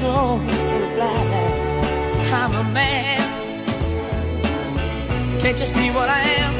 So, so glad. I'm a man. Can't you see what I am?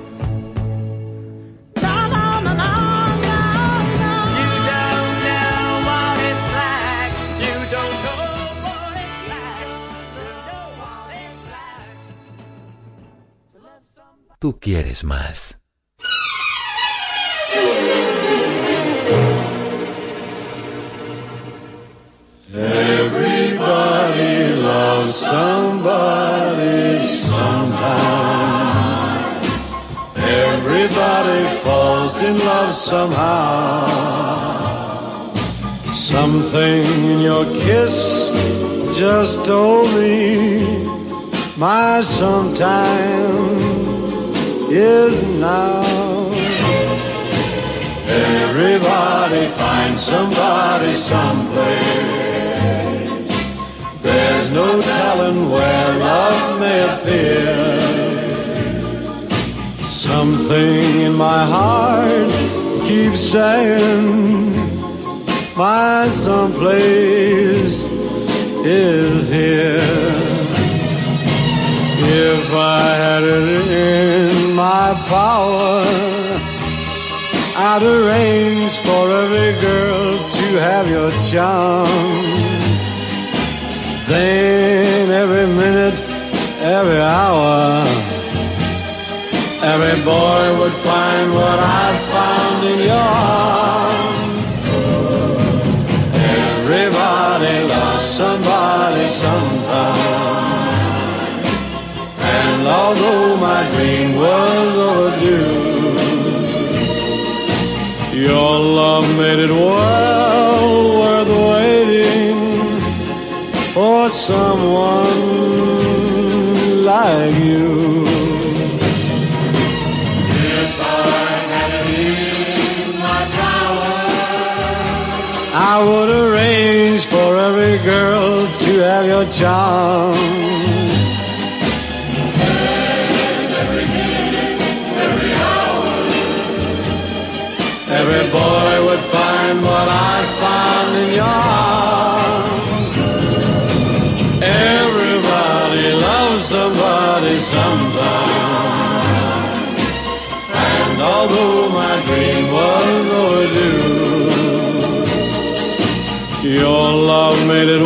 Tú quieres más. Everybody loves somebody sometime. Everybody falls in love somehow. Something in your kiss just told me my sometime is now. Everybody finds somebody someplace. There's no telling where love may appear. Something in my heart keeps saying, my someplace is here. If I had it in my power, I'd arrange for every girl to have your charm. Then every minute, every hour, every boy would find what I found in your arms. Everybody loves somebody sometime. And although my dream was overdue, your love made it well worth waiting for someone like you. If I had it in my power, I would arrange for every girl to have your charm. Made it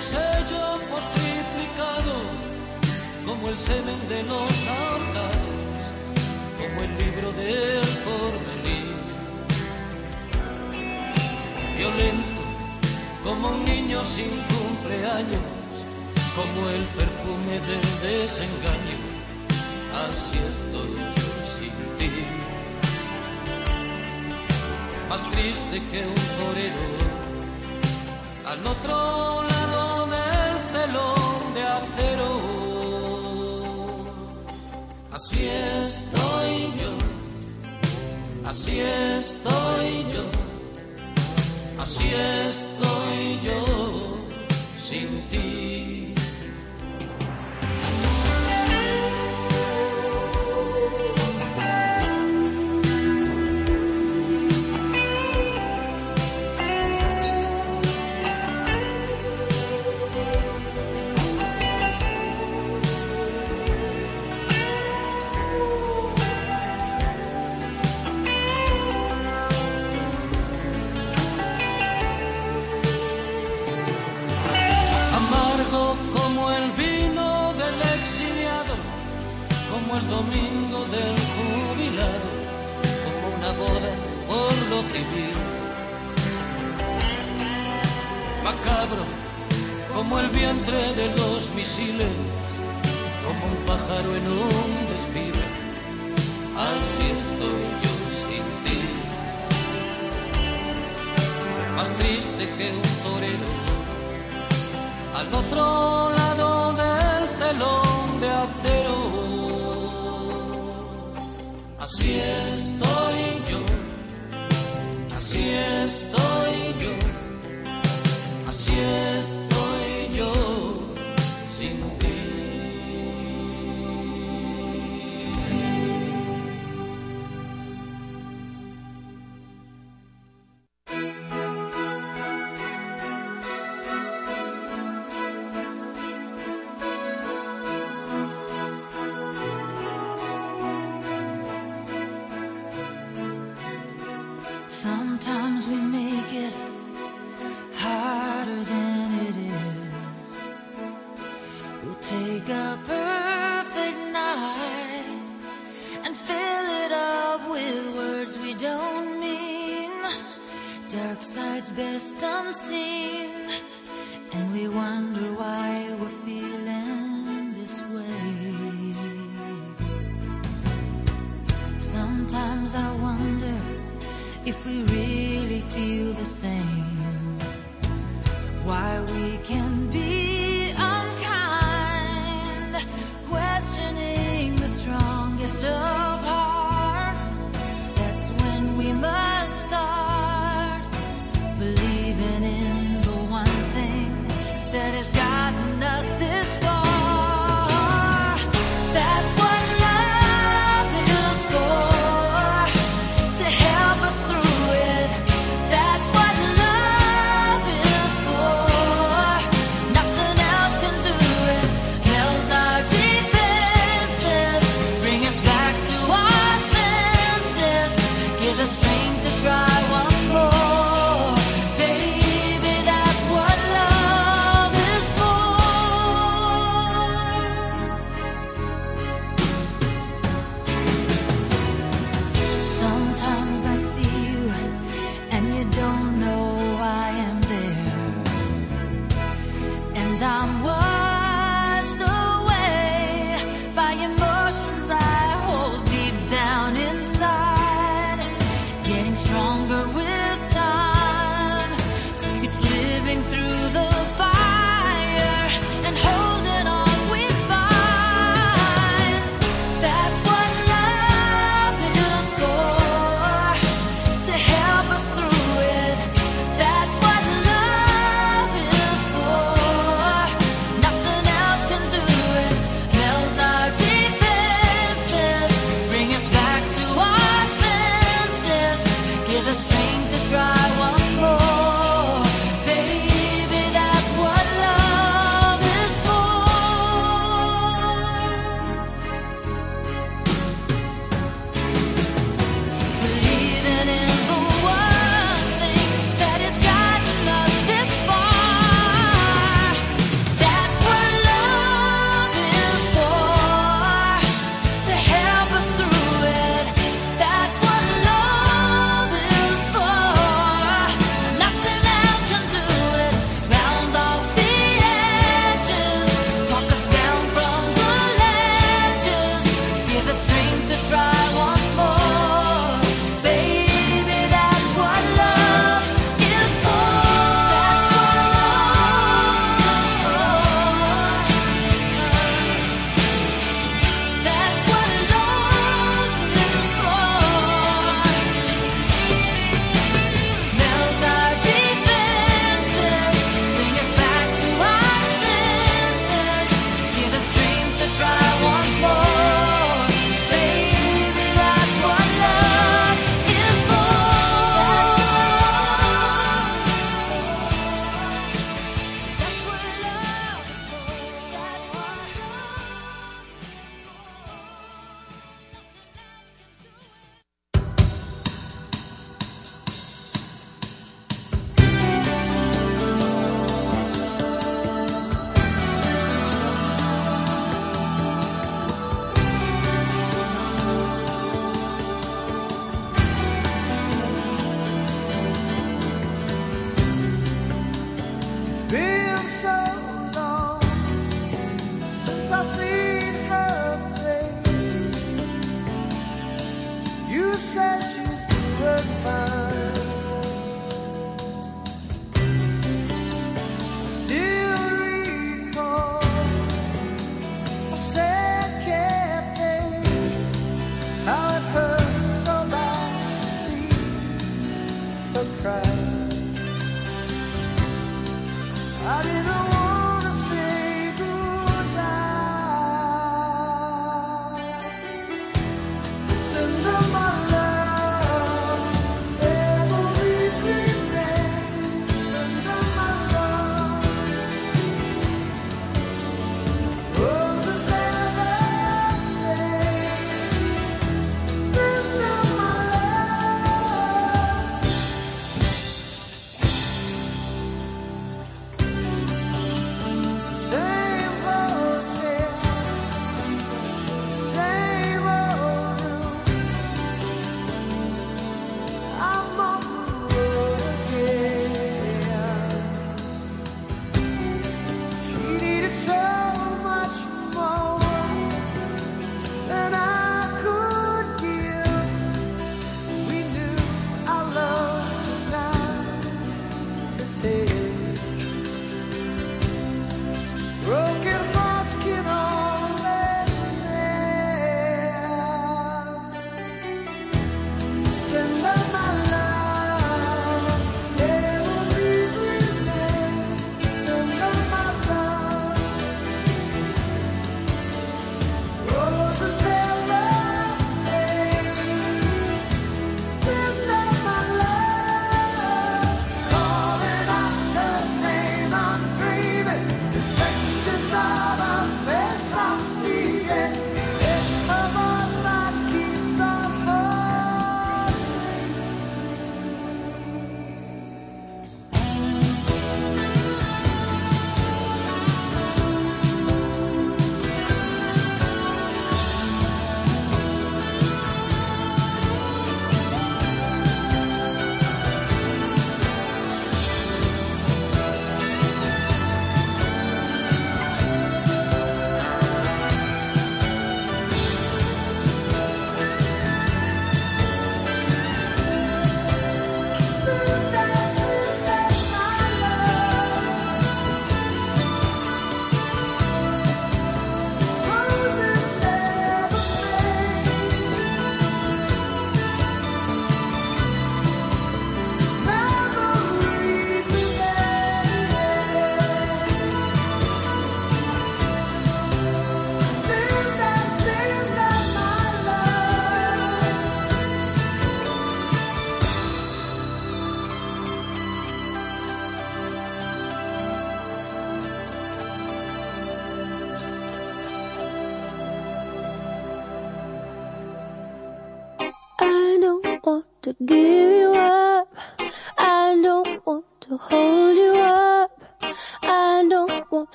su sello multiplicado, como el semen de los ahorcados, como el libro del porvenir. Violento, como un niño sin cumpleaños, como el perfume del desengaño, así estoy yo sin ti. Más triste que un torero al otro lado. Así estoy yo, así estoy yo, así estoy yo. Sin ti. Macabro, como el vientre de los misiles, como un pájaro en un desfile. Así estoy yo sin ti. Más triste que un torero, al otro lado del telón de acero. Así estoy yo. Así estoy yo, así estoy.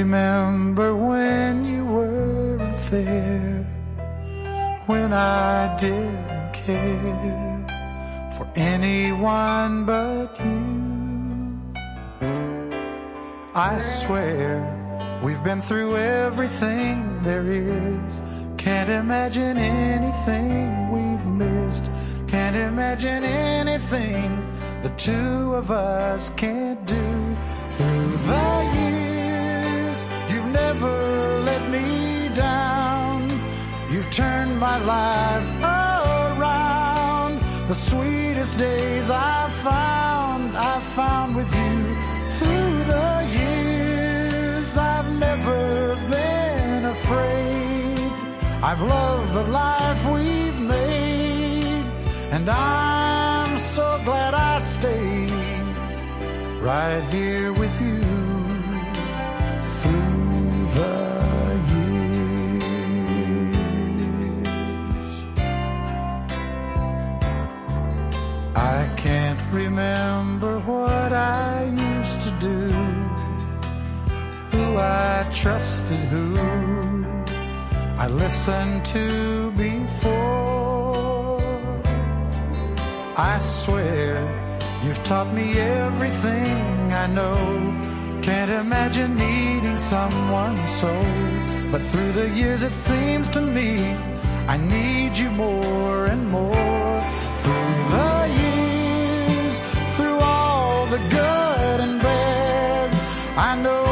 Amen. trusted who I listened to before. I swear you've taught me everything I know. Can't imagine needing someone so. But through the years it seems to me I need you more and more. Through the years, through all the good and bad, I know.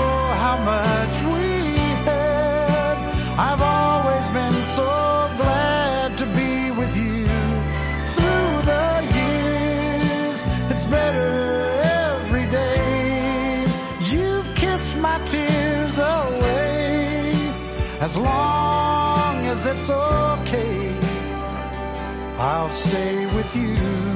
As long as it's okay, I'll stay with you.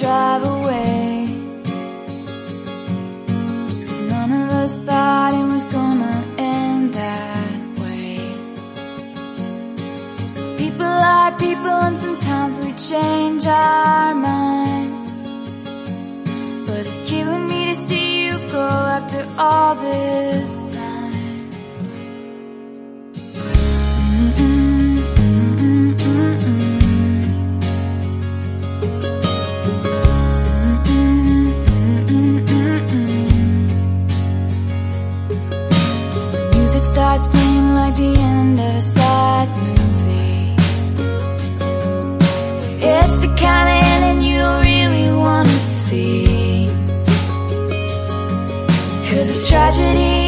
Drive away. Cause none of us thought it was gonna end that way. People are people, and sometimes we change our minds. But it's killing me to see you go after all this Tragedy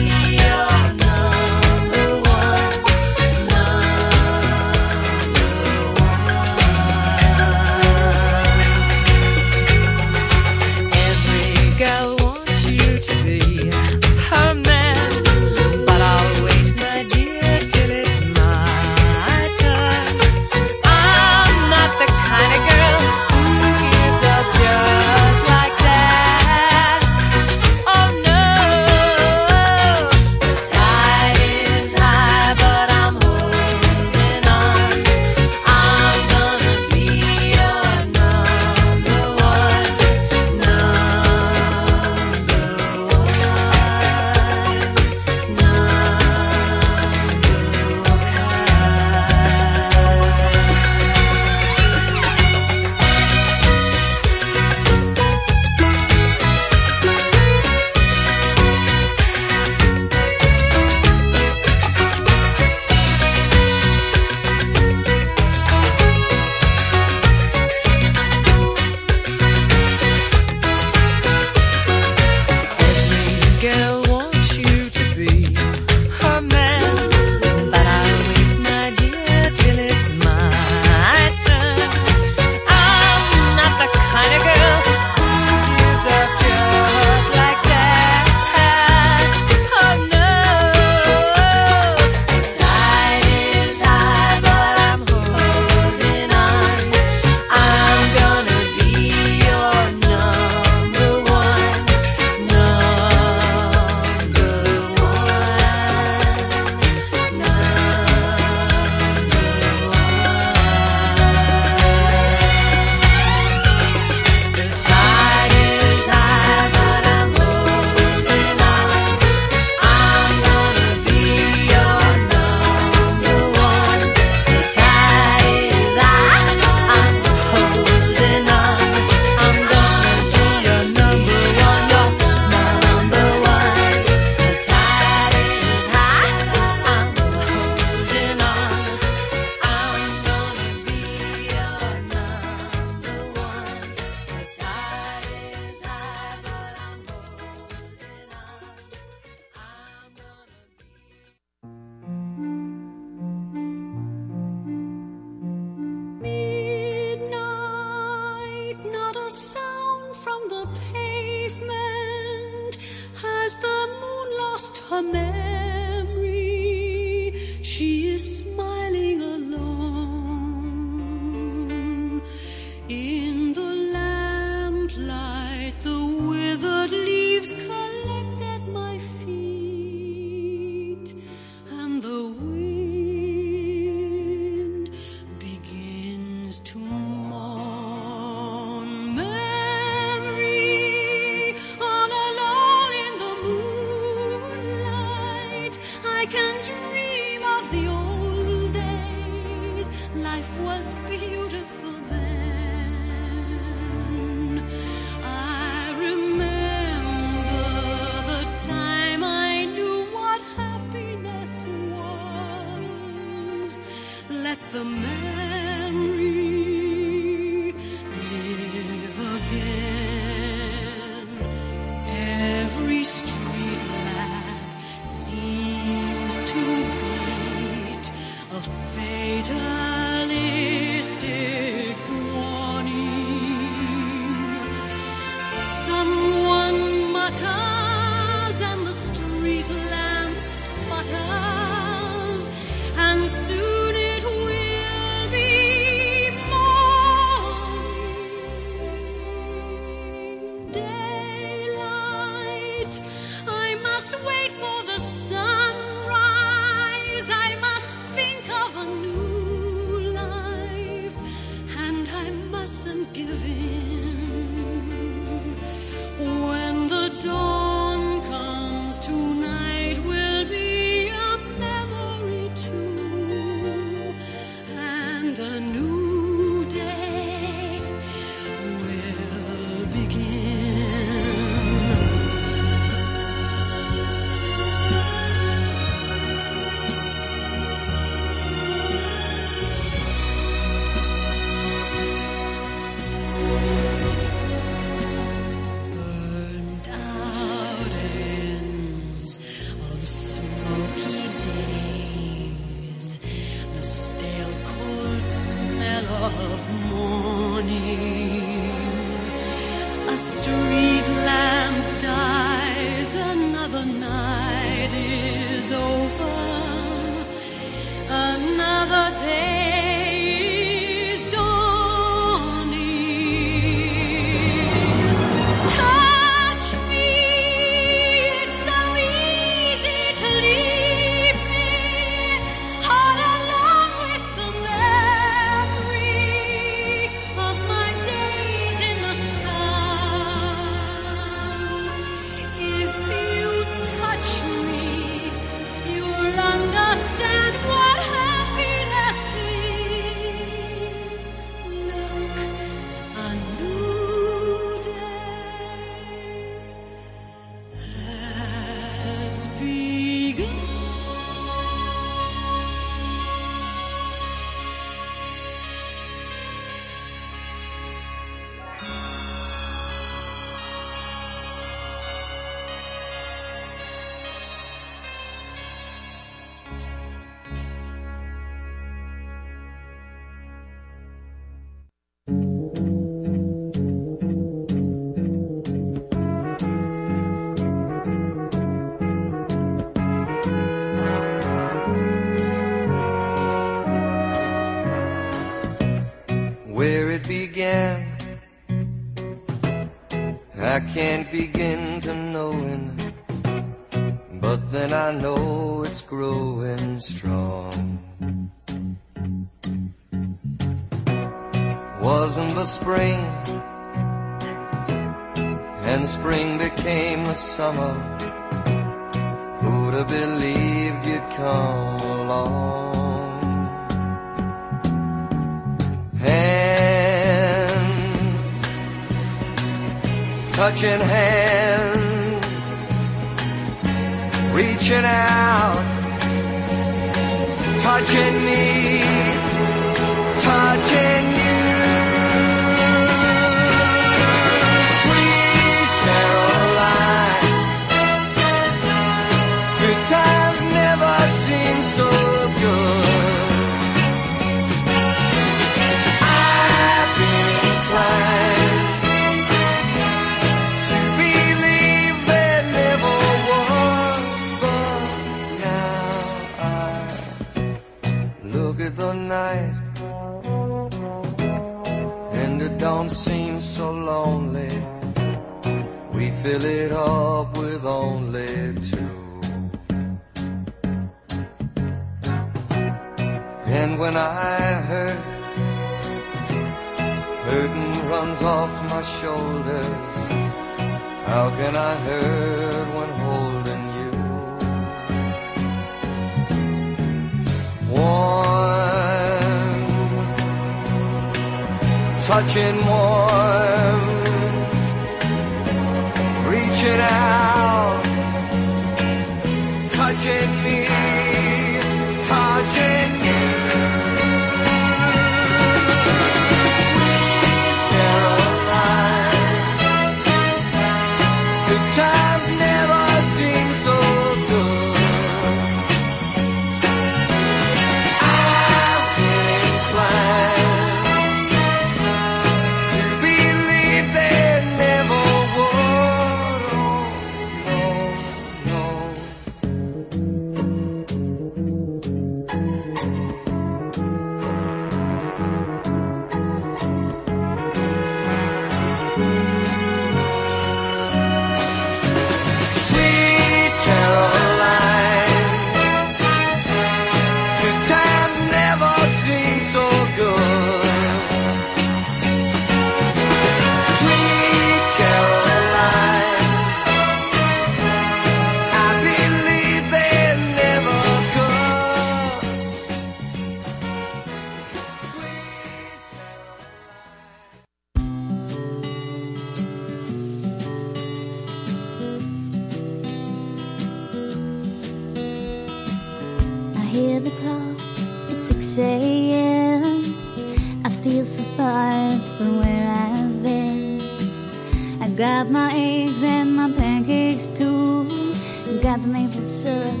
got the maple syrup,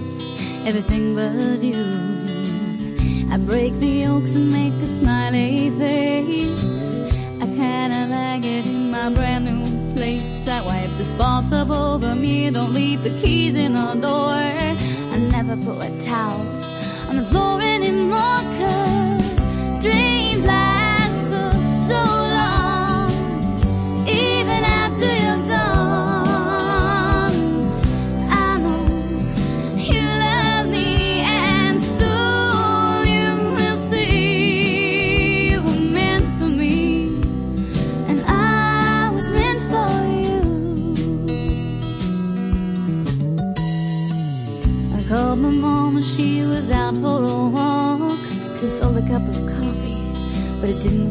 everything but you. I break the oaks and make a smiley face. I kinda like it in my brand new place. I wipe the spots up over me, don't leave the keys in the door. I never put towels on the floor anymore, cause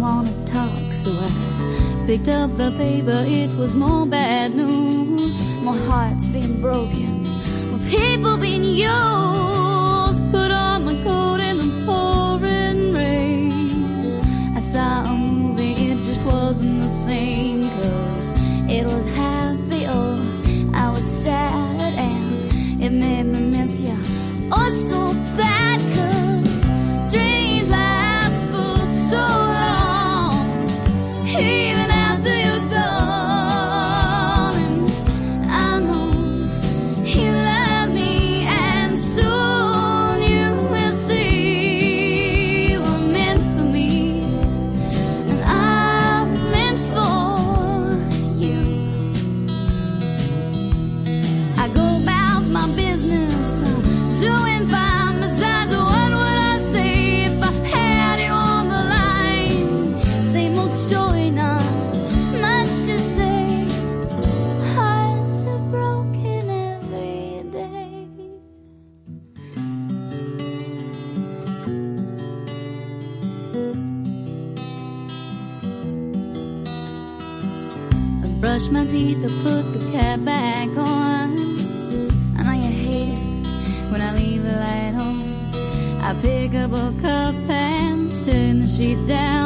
wanna talk, so I picked up the paper. It was more bad news. My heart's been broken, my people been used. beats down.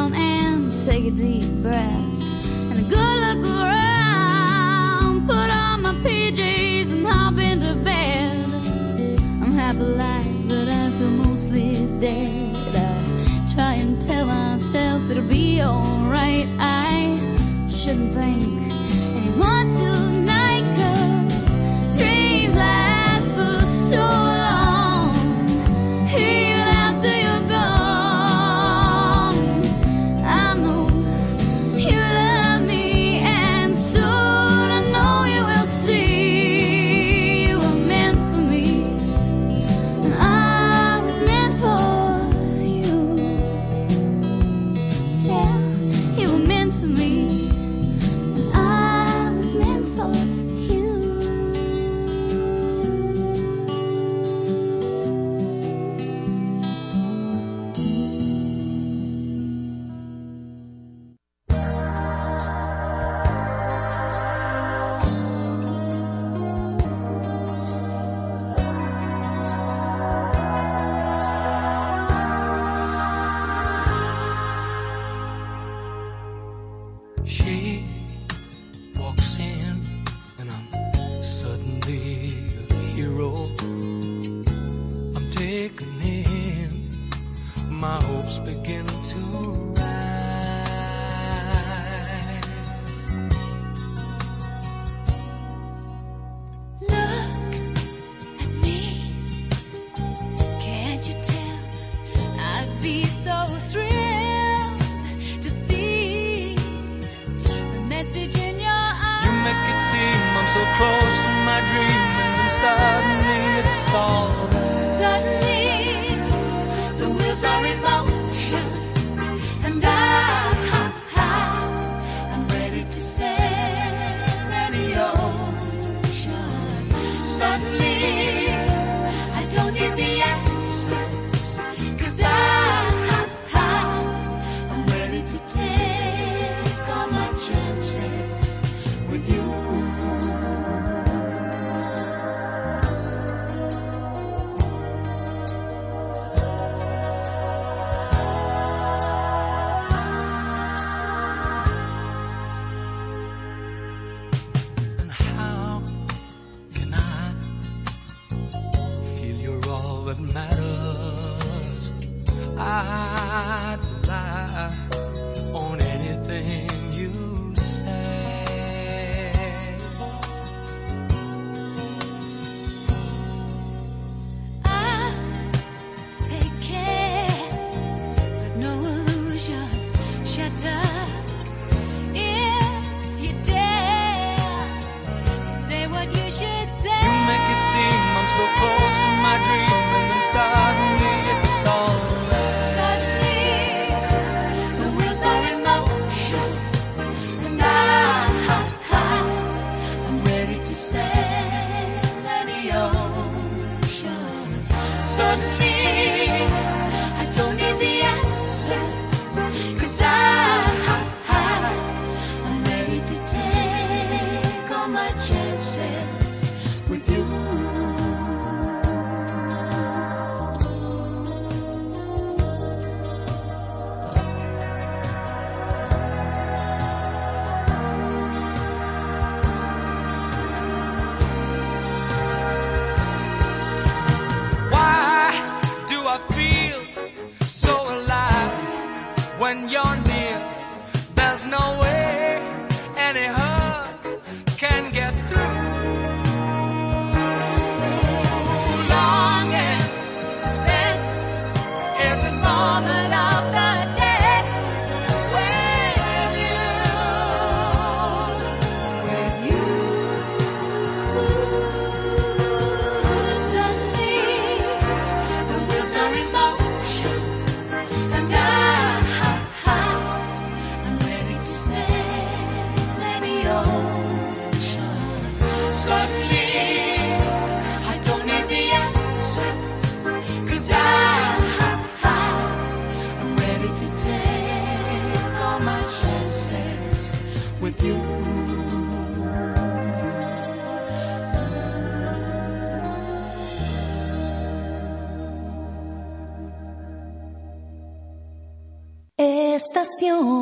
Estación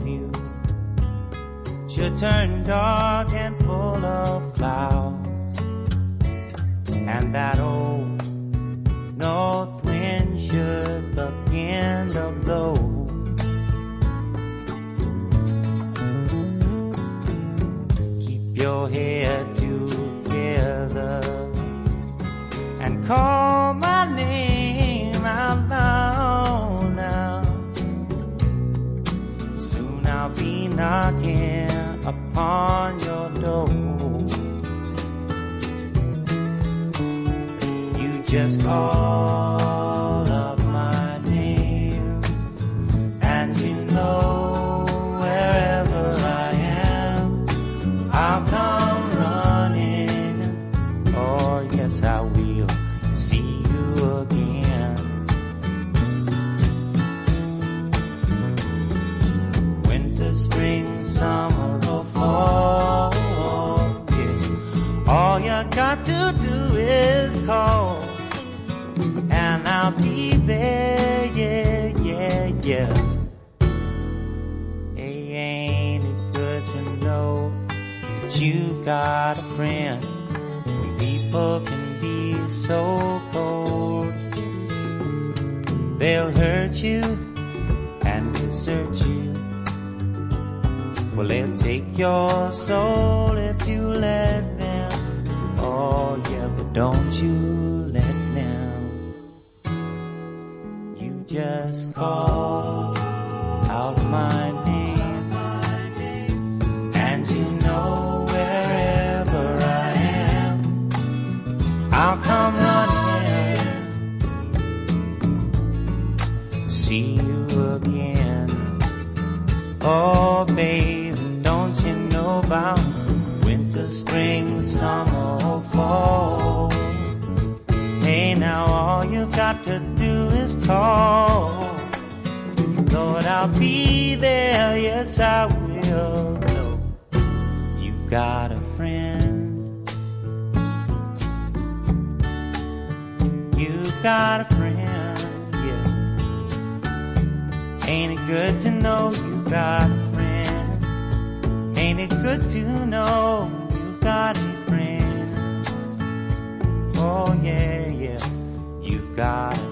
should turn dark and full of clouds, and that old north wind should begin to blow. Keep your head together and call my name out loud now. Soon I'll be knocking upon your door. You just call call, and I'll be there. Yeah, yeah, yeah. Hey, ain't it good to know that you got a friend? People can be so cold, they'll hurt you and desert you. Well, they'll take your soul if you let don't you let them. You just call out my name, and you know wherever I am, I'll come running see you again. Oh, babe, don't you know about winter, spring, summer, fall? To do is call. Lord, I'll be there, yes, I will. Know you've got a friend. You've got a friend, yeah. Ain't it good to know you've got a friend? Ain't it good to know you've got a friend? Oh yeah, yeah,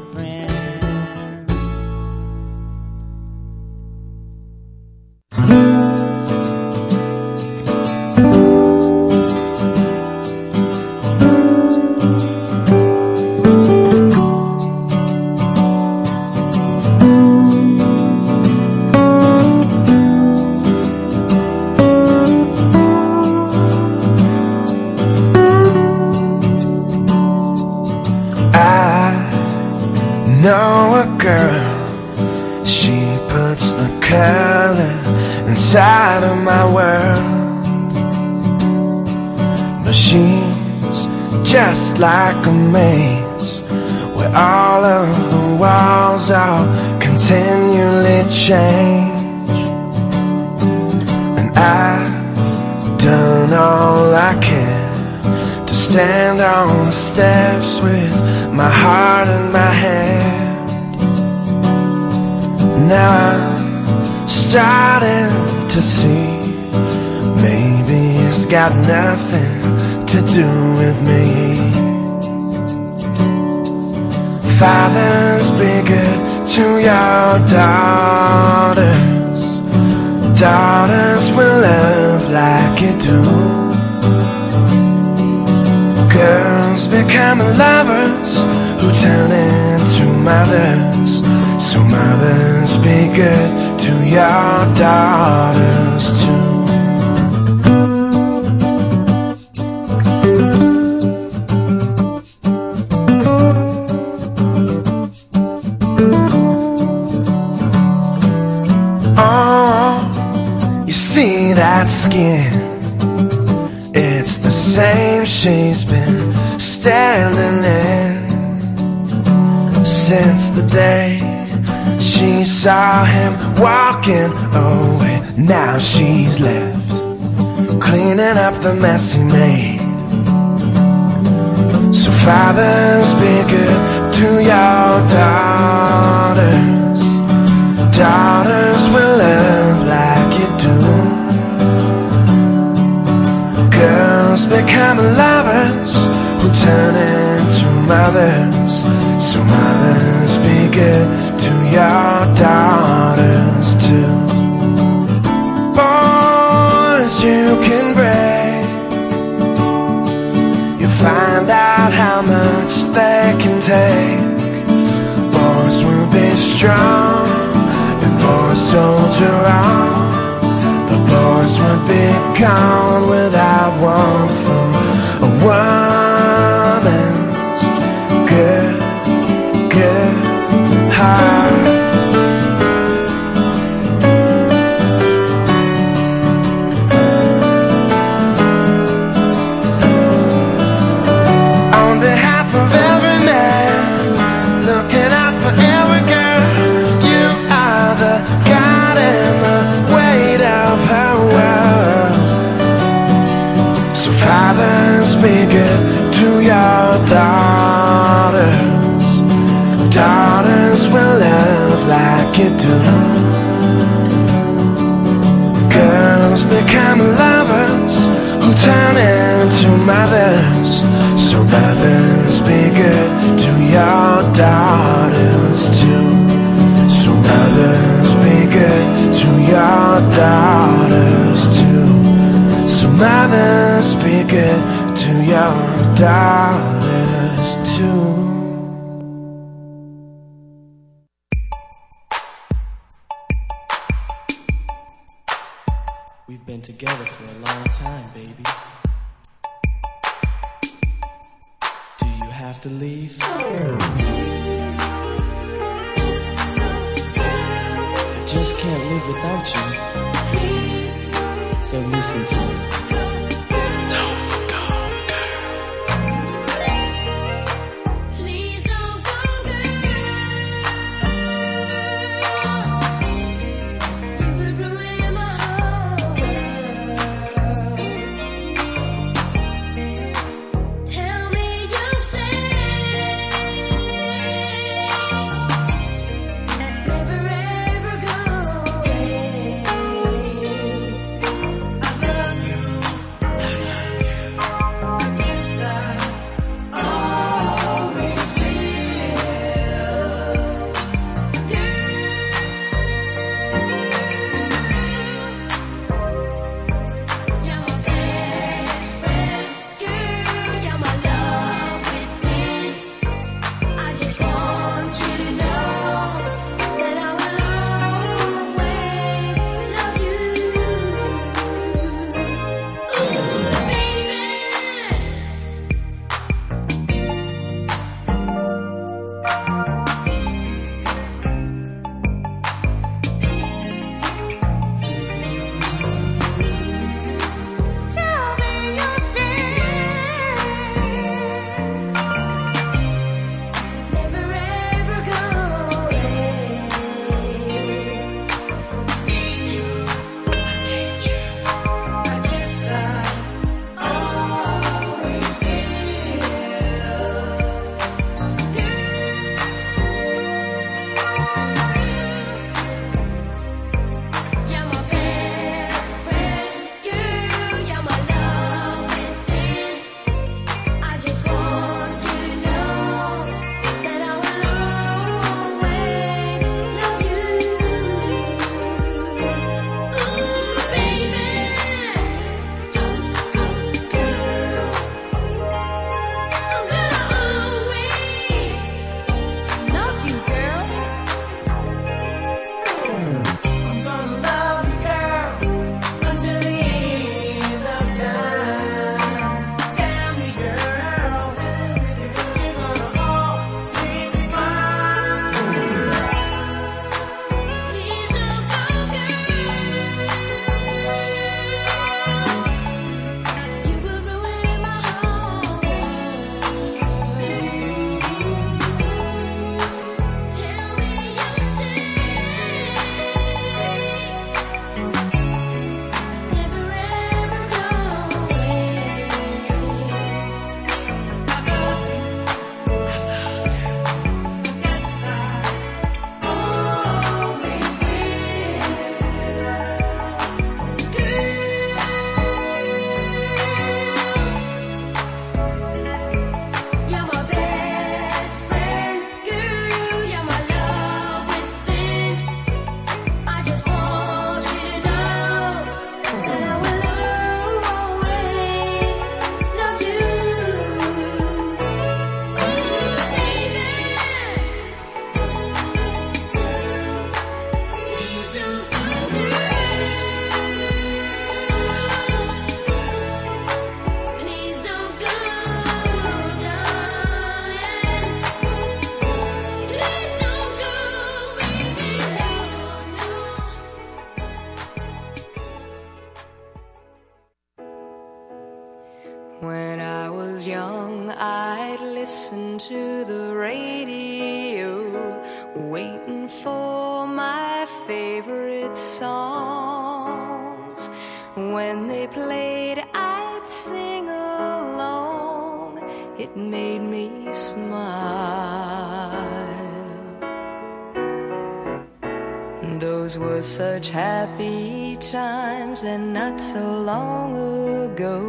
walls are continually change. And I've done all I can to stand on the steps with my heart in my hand. Now I'm starting to see maybe it's got nothing to do with me fathers be good to your daughters. Daughters will love like you do. Girls become lovers who turn into mothers. So mothers be good to your daughters. That skin? It's the same she's been standing in since the day she saw him walking away. Now she's left cleaning up the mess he made. So fathers, be good to your daughters. Daughters will love Become lovers who turn into mothers. So mothers, be good to your daughters too. Boys, you can break. You find out how much they can take. Boys will be strong, and boys soldier on. But boys would be gone do. Girls become lovers who turn into mothers. So mothers, be good to your daughters too. So mothers, be good to your daughters too. So mothers, be good to your daughters were such happy times and not so long ago.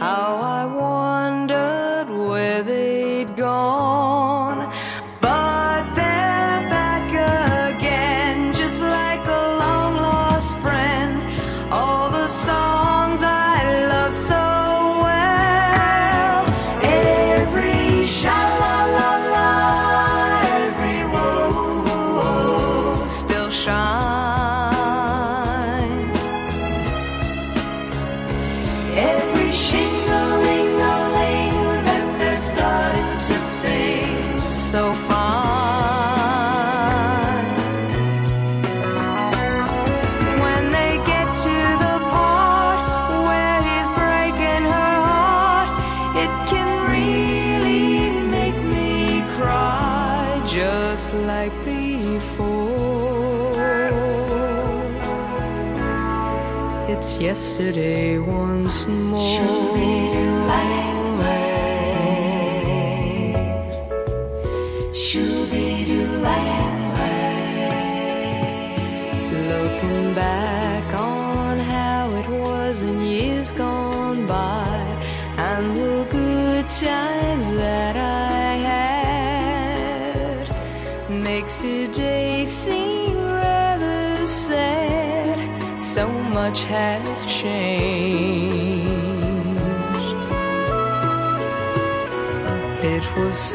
How I wondered where they'd gone. Yesterday once more. Looking back on how it was in years gone by and the good times that I had makes today seem rather sad. So much has Was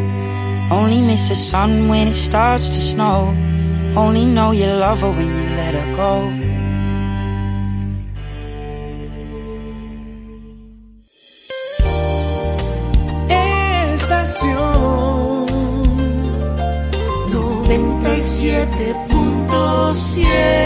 only miss the sun when it starts to snow. Only know you love her when you let her go. Estación 97.7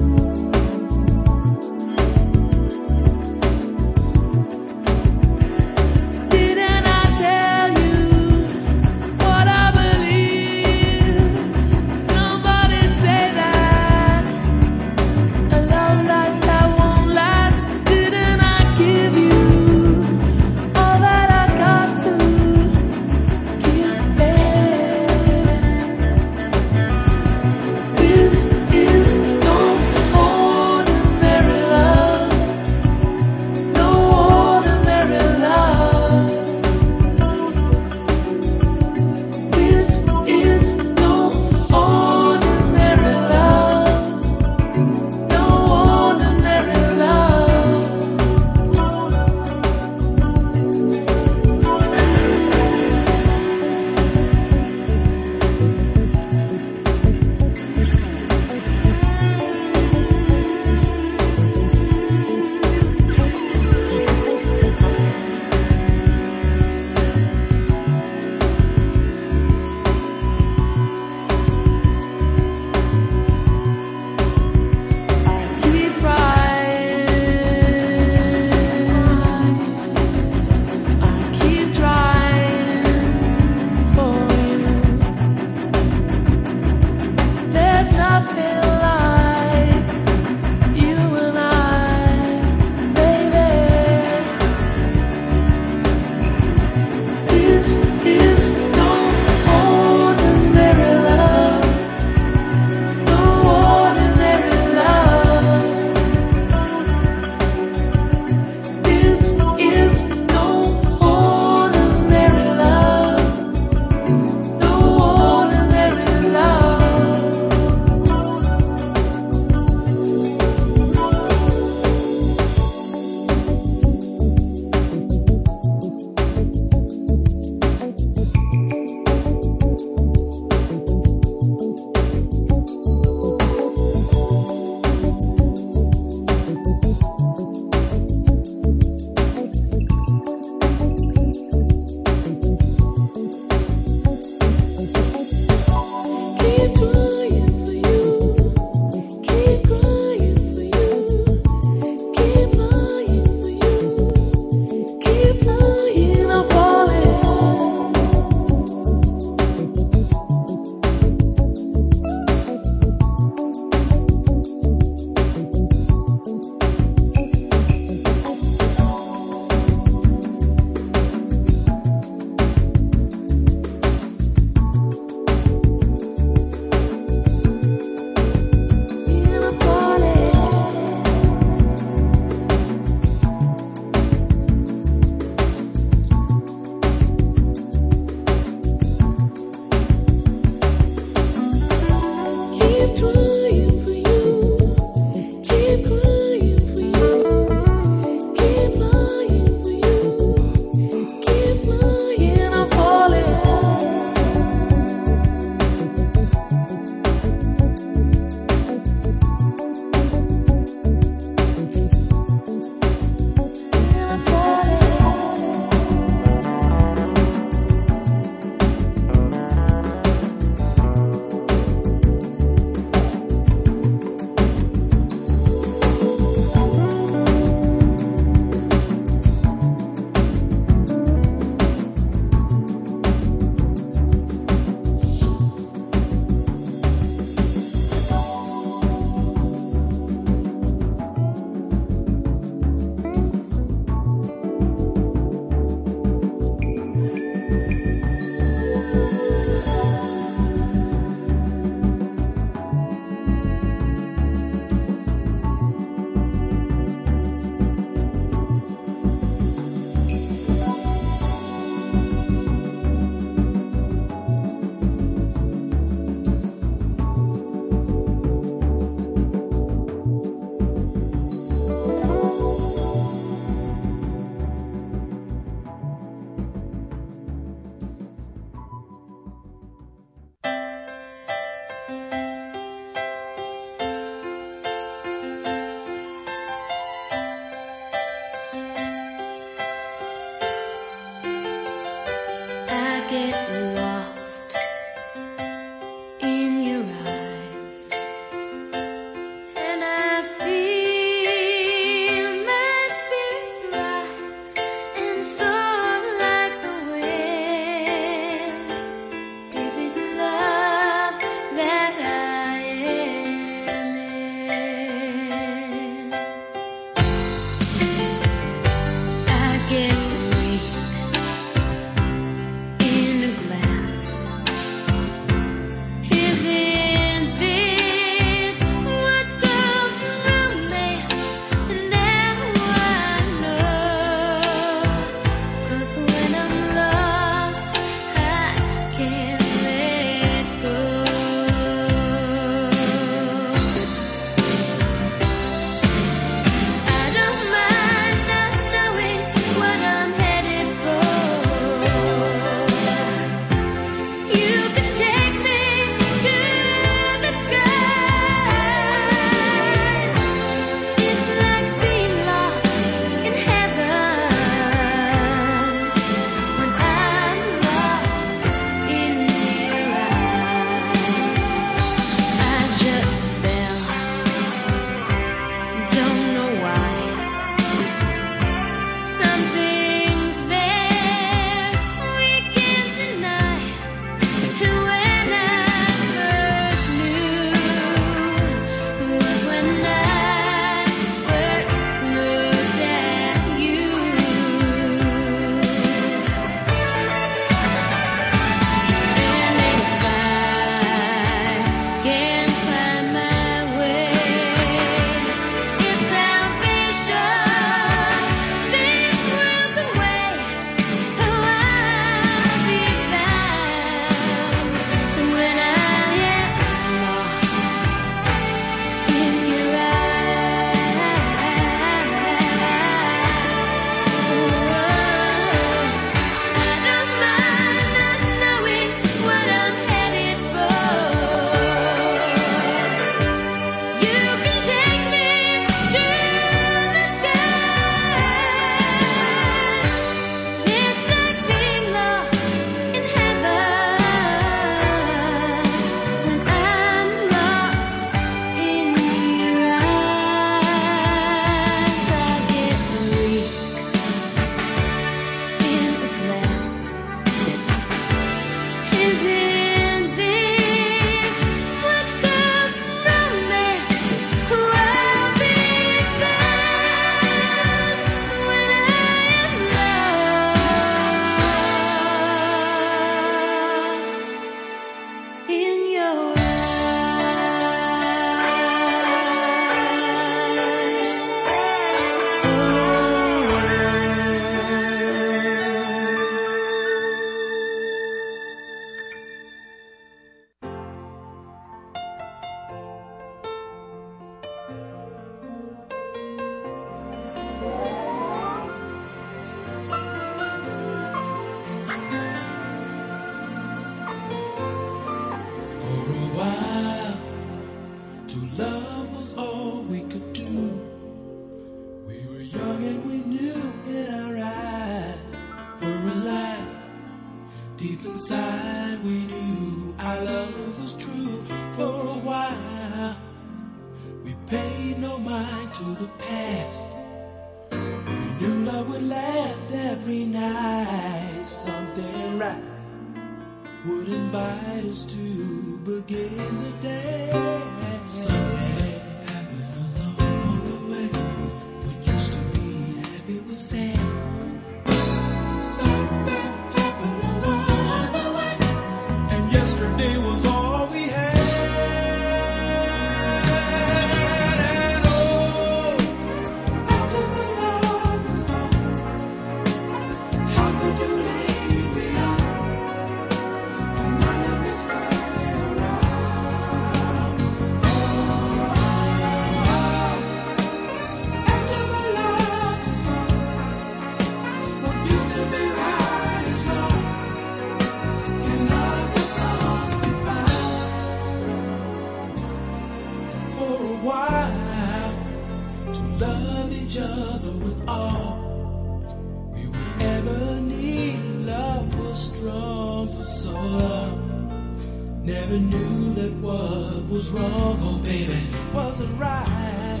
never knew that what was wrong, oh baby, wasn't right.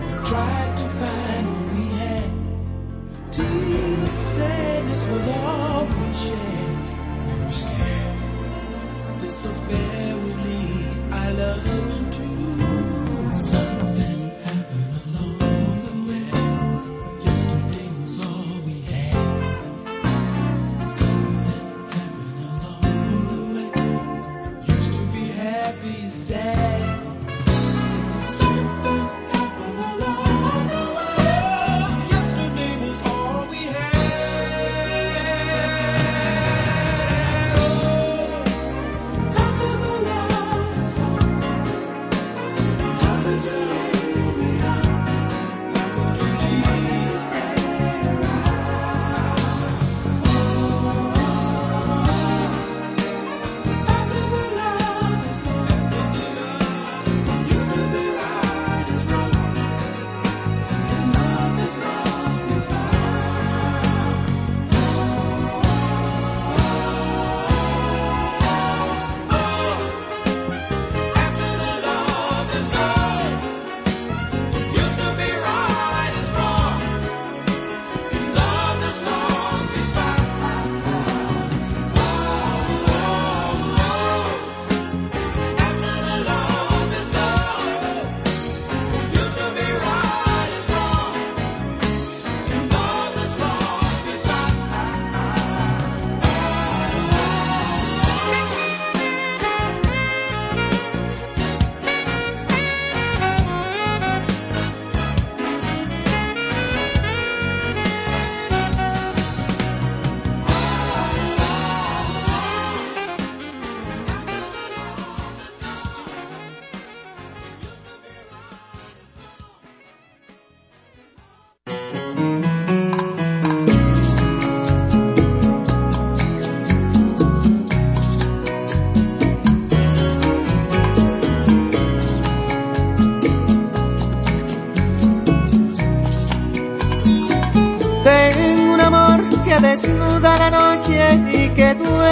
We tried to find what we had. Till sadness was all we shared. We were scared. This affair would lead our love into something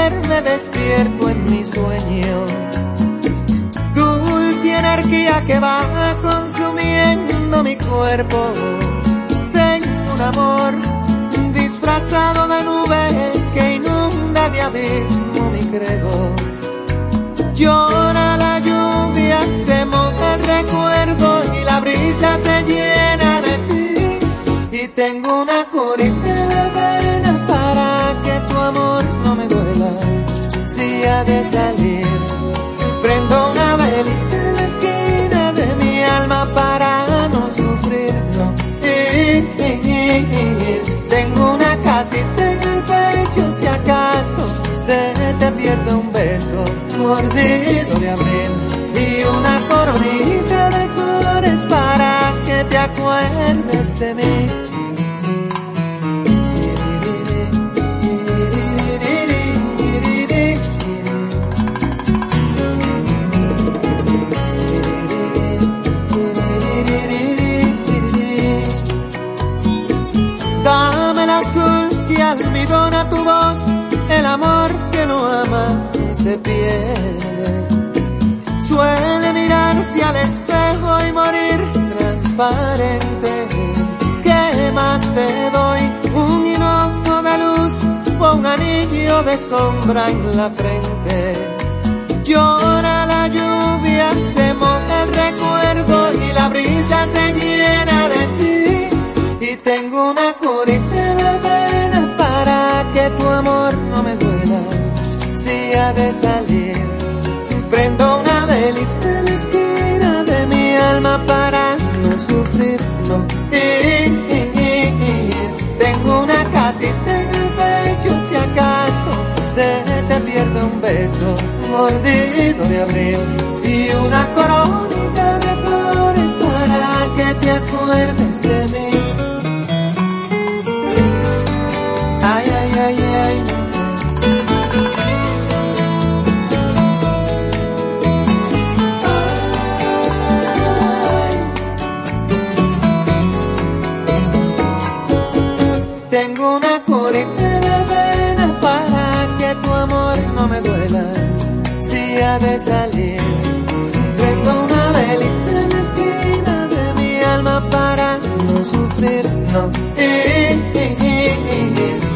duerme despierto en mi sueño. Dulce energía que va consumiendo mi cuerpo. Tengo un amor disfrazado de nube que inunda de abismo mi credo. Llora la lluvia, se moja el recuerdo y la brisa se llena de ti. Y tengo una curita de de salir. Prendo una velita en la esquina de mi alma para no sufrirlo. Tengo una casita en el pecho si acaso se te pierde un beso mordido de abril y una coronita de flores para que te acuerdes de mí. Amor que no ama se pierde. Suele mirarse al espejo y morir transparente. ¿Qué más te doy? Un hinojo de luz o un anillo de sombra en la frente. Llora la lluvia, se moja el recuerdo y la brisa se llena de ti. Y tengo una curita de pena para que tu amor no me de salir. Prendo una velita en la esquina de mi alma para no y, y, y, tengo una casita en el pecho si acaso se te pierde un beso mordido de abril y una coronita de flores para que te acuerdes de mí. salir. Prendo una velita en la esquina de mi alma para no sufrir, no.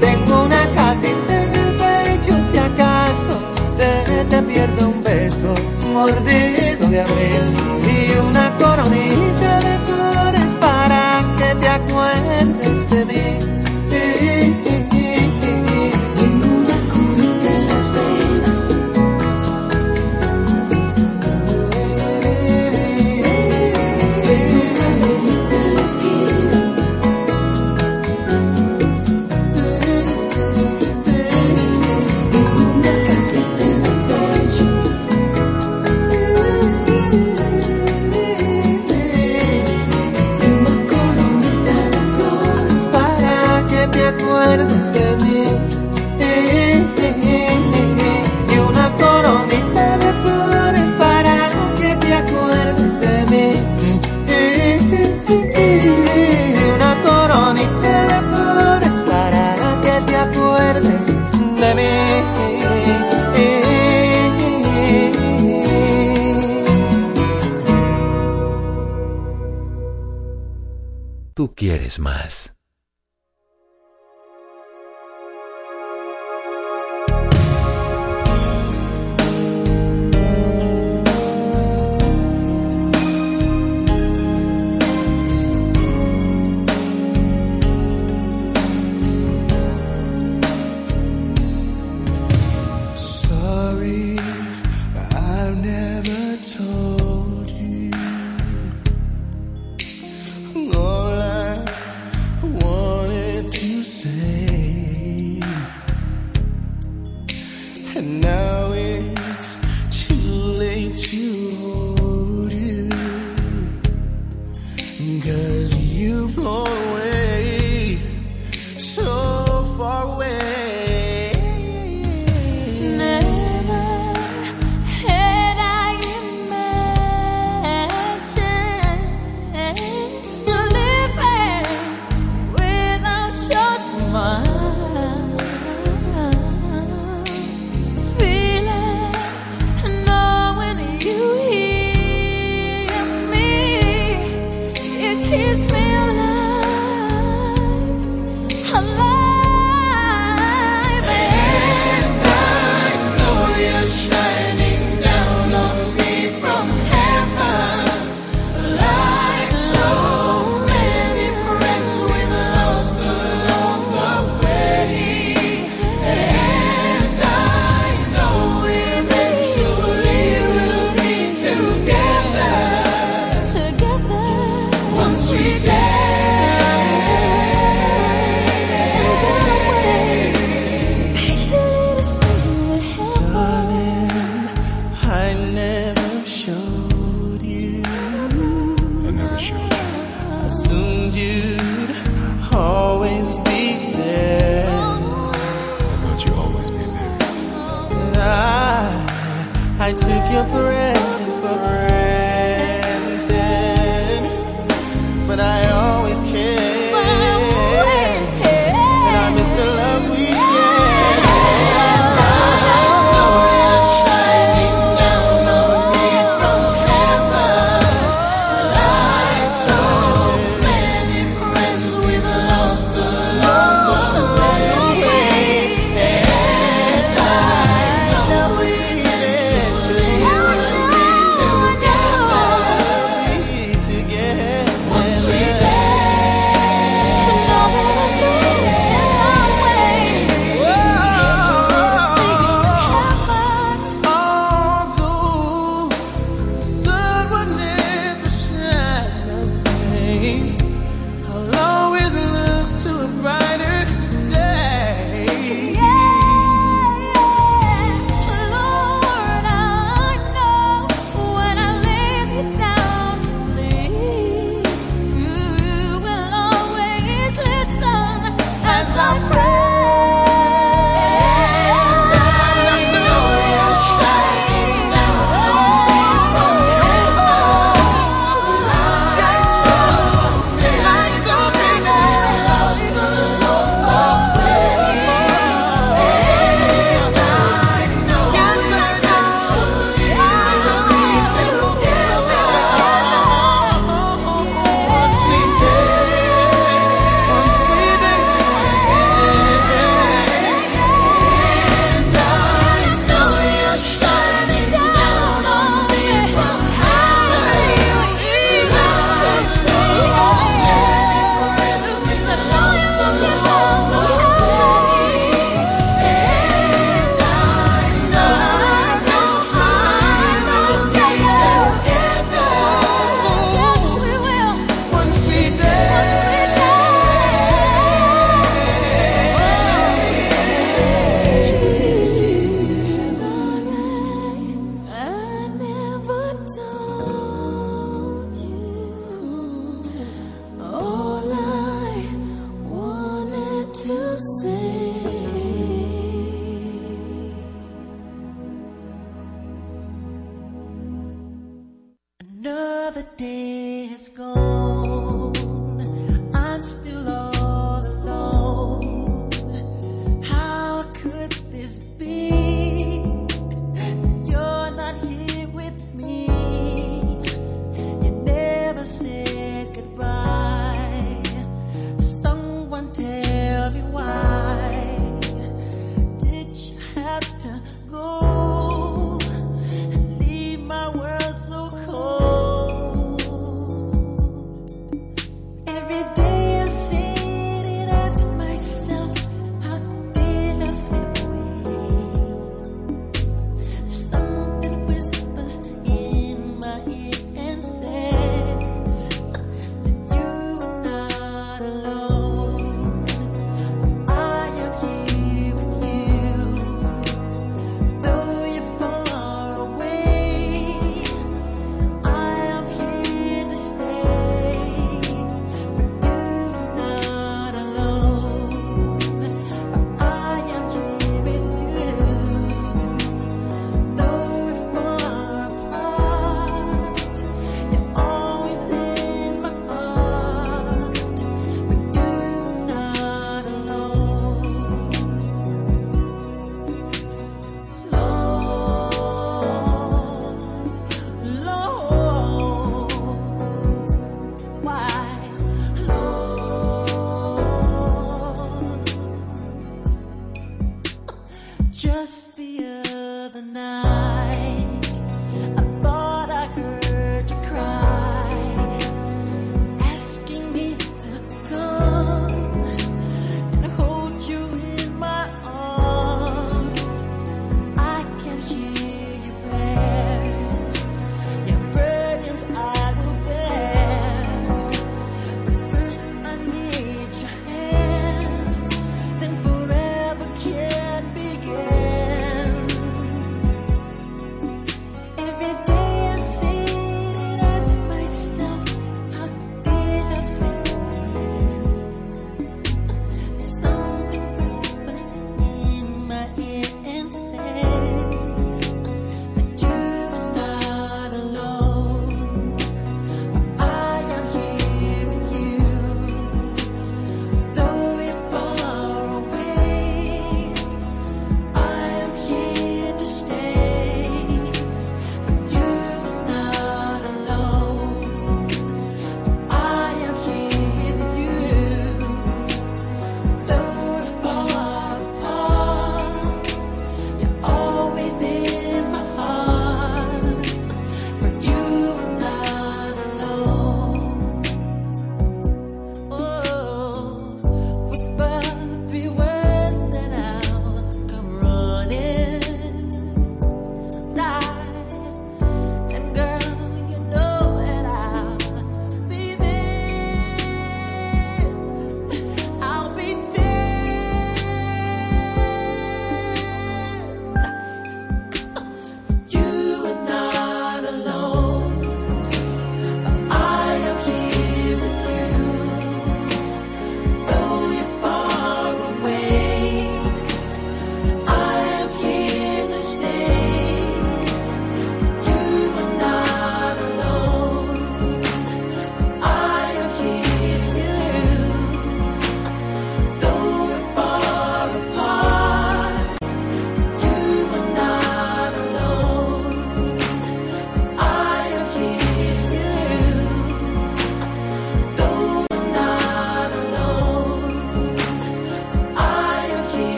Tengo una casita en el pecho si acaso se te pierde un beso mordido de abril.